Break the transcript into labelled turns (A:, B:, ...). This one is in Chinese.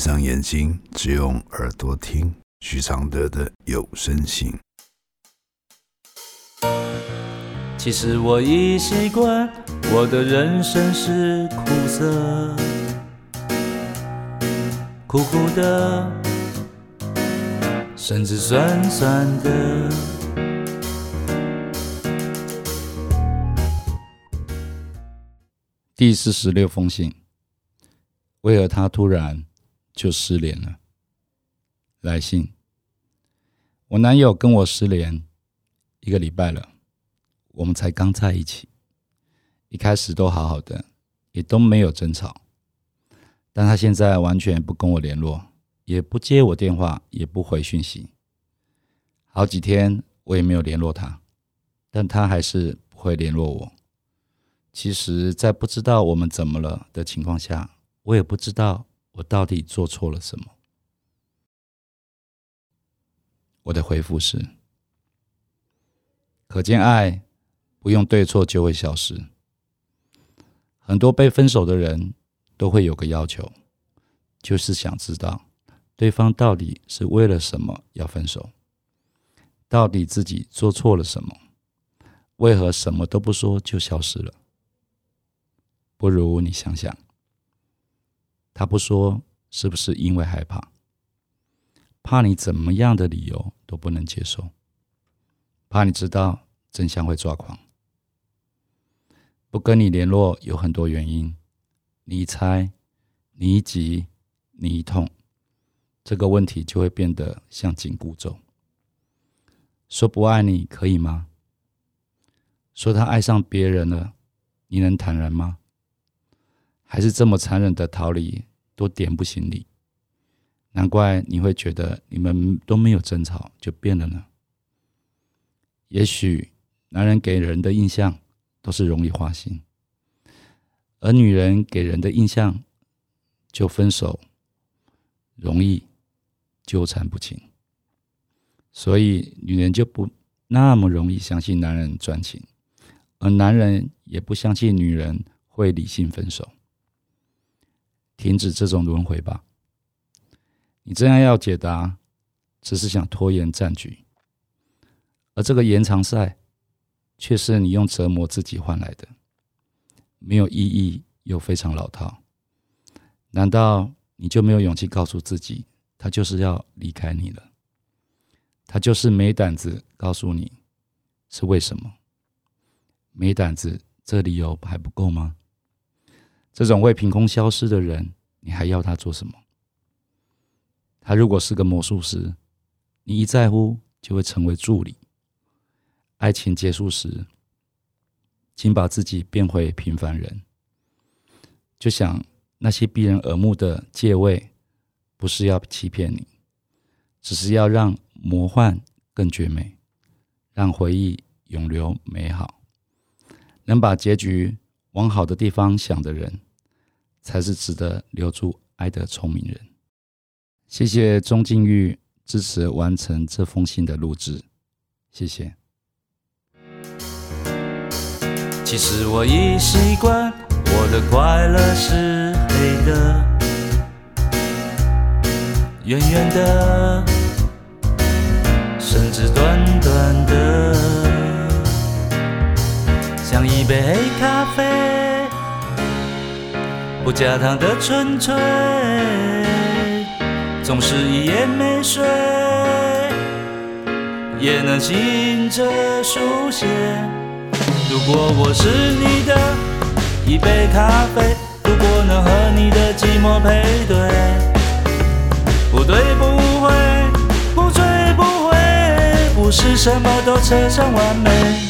A: 上眼睛，只用耳朵听许常德的有声信。
B: 其实我已习惯，我的人生是苦涩，苦苦的，甚至酸酸的。
C: 第四十六封信，为何他突然就失联了？来信，我男友跟我失联一个礼拜了，我们才刚在一起，一开始都好好的，也都没有争吵，但他现在完全不跟我联络，也不接我电话，也不回讯息，好几天我也没有联络他，但他还是不会联络我。其实，在不知道我们怎么了的情况下，我也不知道我到底做错了什么。我的回复是：可见爱不用对错就会消失。很多被分手的人都会有个要求，就是想知道对方到底是为了什么要分手，到底自己做错了什么，为何什么都不说就消失了。不如你想想，他不说是不是因为害怕？怕你怎么样的理由都不能接受，怕你知道真相会抓狂。不跟你联络有很多原因，你一猜，你一急，你一痛，这个问题就会变得像紧箍咒。说不爱你可以吗？说他爱上别人了，你能坦然吗？还是这么残忍的逃离，都点不醒你。难怪你会觉得你们都没有争吵就变了呢。也许男人给人的印象都是容易花心，而女人给人的印象就分手容易纠缠不清，所以女人就不那么容易相信男人专情，而男人也不相信女人会理性分手。停止这种轮回吧！你这样要解答，只是想拖延战局，而这个延长赛，却是你用折磨自己换来的，没有意义又非常老套。难道你就没有勇气告诉自己，他就是要离开你了？他就是没胆子告诉你是为什么？没胆子，这理由还不够吗？这种会凭空消失的人，你还要他做什么？他如果是个魔术师，你一在乎就会成为助理。爱情结束时，请把自己变回平凡人。就想那些逼人耳目的借位，不是要欺骗你，只是要让魔幻更绝美，让回忆永留美好，能把结局。往好的地方想的人，才是值得留住爱的聪明人。谢谢钟静玉支持完成这封信的录制，谢谢。
B: 其实我已习惯，我的快乐是黑的，圆圆的，甚至短短的。像一杯黑咖啡，不加糖的纯粹，总是一夜没睡，也能醒着书写。如果我是你的一杯咖啡，如果能和你的寂寞配对，不对不会，不醉不回，不是什么都扯上完美。